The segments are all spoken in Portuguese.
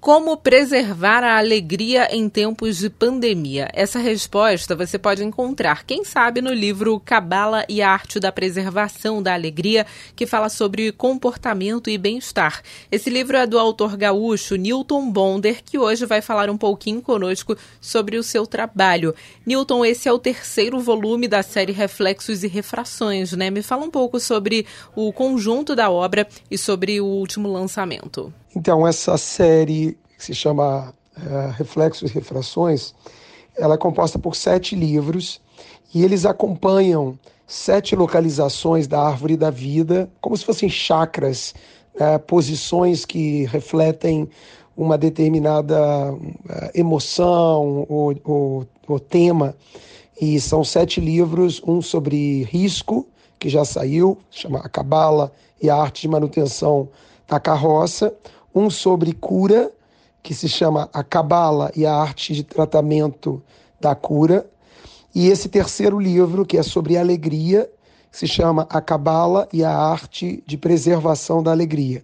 Como preservar a alegria em tempos de pandemia? Essa resposta você pode encontrar, quem sabe, no livro Cabala e a Arte da Preservação da Alegria, que fala sobre comportamento e bem-estar. Esse livro é do autor gaúcho Newton Bonder, que hoje vai falar um pouquinho conosco sobre o seu trabalho. Newton, esse é o terceiro volume da série Reflexos e Refrações, né? Me fala um pouco sobre o conjunto da obra e sobre o último lançamento. Então, essa série que se chama uh, Reflexos e Refrações, ela é composta por sete livros e eles acompanham sete localizações da árvore da vida, como se fossem chakras, uh, posições que refletem uma determinada uh, emoção ou, ou, ou tema. E são sete livros, um sobre risco, que já saiu, chama A Cabala e a Arte de Manutenção da Carroça, um sobre cura, que se chama A Cabala e a Arte de Tratamento da Cura, e esse terceiro livro, que é sobre alegria, se chama A Cabala e a Arte de Preservação da Alegria.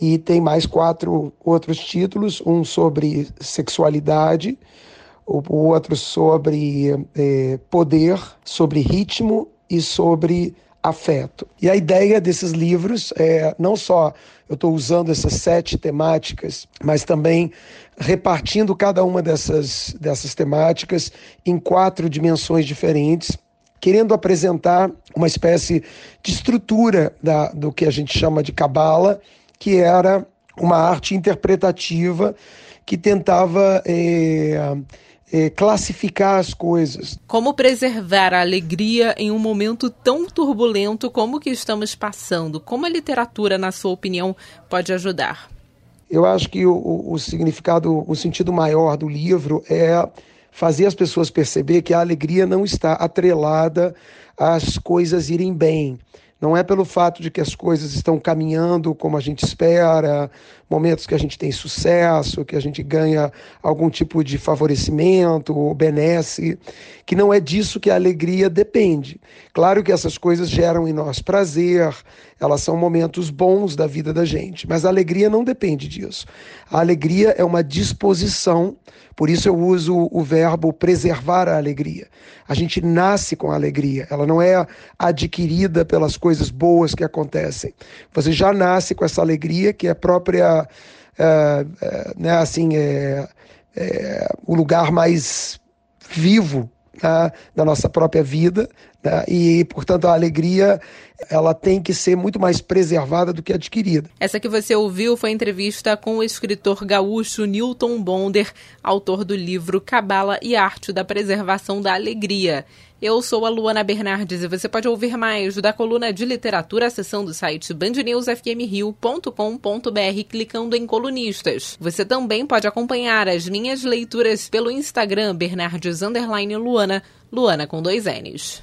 E tem mais quatro outros títulos: um sobre sexualidade, o outro sobre é, poder, sobre ritmo e sobre afeto. E a ideia desses livros é não só eu estou usando essas sete temáticas, mas também repartindo cada uma dessas, dessas temáticas em quatro dimensões diferentes, querendo apresentar uma espécie de estrutura da, do que a gente chama de cabala, que era uma arte interpretativa que tentava. É, é, classificar as coisas. Como preservar a alegria em um momento tão turbulento como o que estamos passando? Como a literatura, na sua opinião, pode ajudar? Eu acho que o, o significado, o sentido maior do livro é fazer as pessoas perceber que a alegria não está atrelada às coisas irem bem. Não é pelo fato de que as coisas estão caminhando como a gente espera, momentos que a gente tem sucesso, que a gente ganha algum tipo de favorecimento ou benesse, que não é disso que a alegria depende. Claro que essas coisas geram em nós prazer, elas são momentos bons da vida da gente, mas a alegria não depende disso. A alegria é uma disposição, por isso eu uso o verbo preservar a alegria. A gente nasce com a alegria, ela não é adquirida pelas coisas boas que acontecem. Você já nasce com essa alegria que é própria, é, é, né, assim, é, é o lugar mais vivo né, da nossa própria vida, né, e, portanto, a alegria ela tem que ser muito mais preservada do que adquirida. Essa que você ouviu foi entrevista com o escritor gaúcho Newton Bonder, autor do livro Cabala e Arte da Preservação da Alegria. Eu sou a Luana Bernardes e você pode ouvir mais da coluna de literatura acessando o site bandnewsfmrio.com.br clicando em colunistas. Você também pode acompanhar as minhas leituras pelo Instagram Bernardes Luana, Luana com dois N's.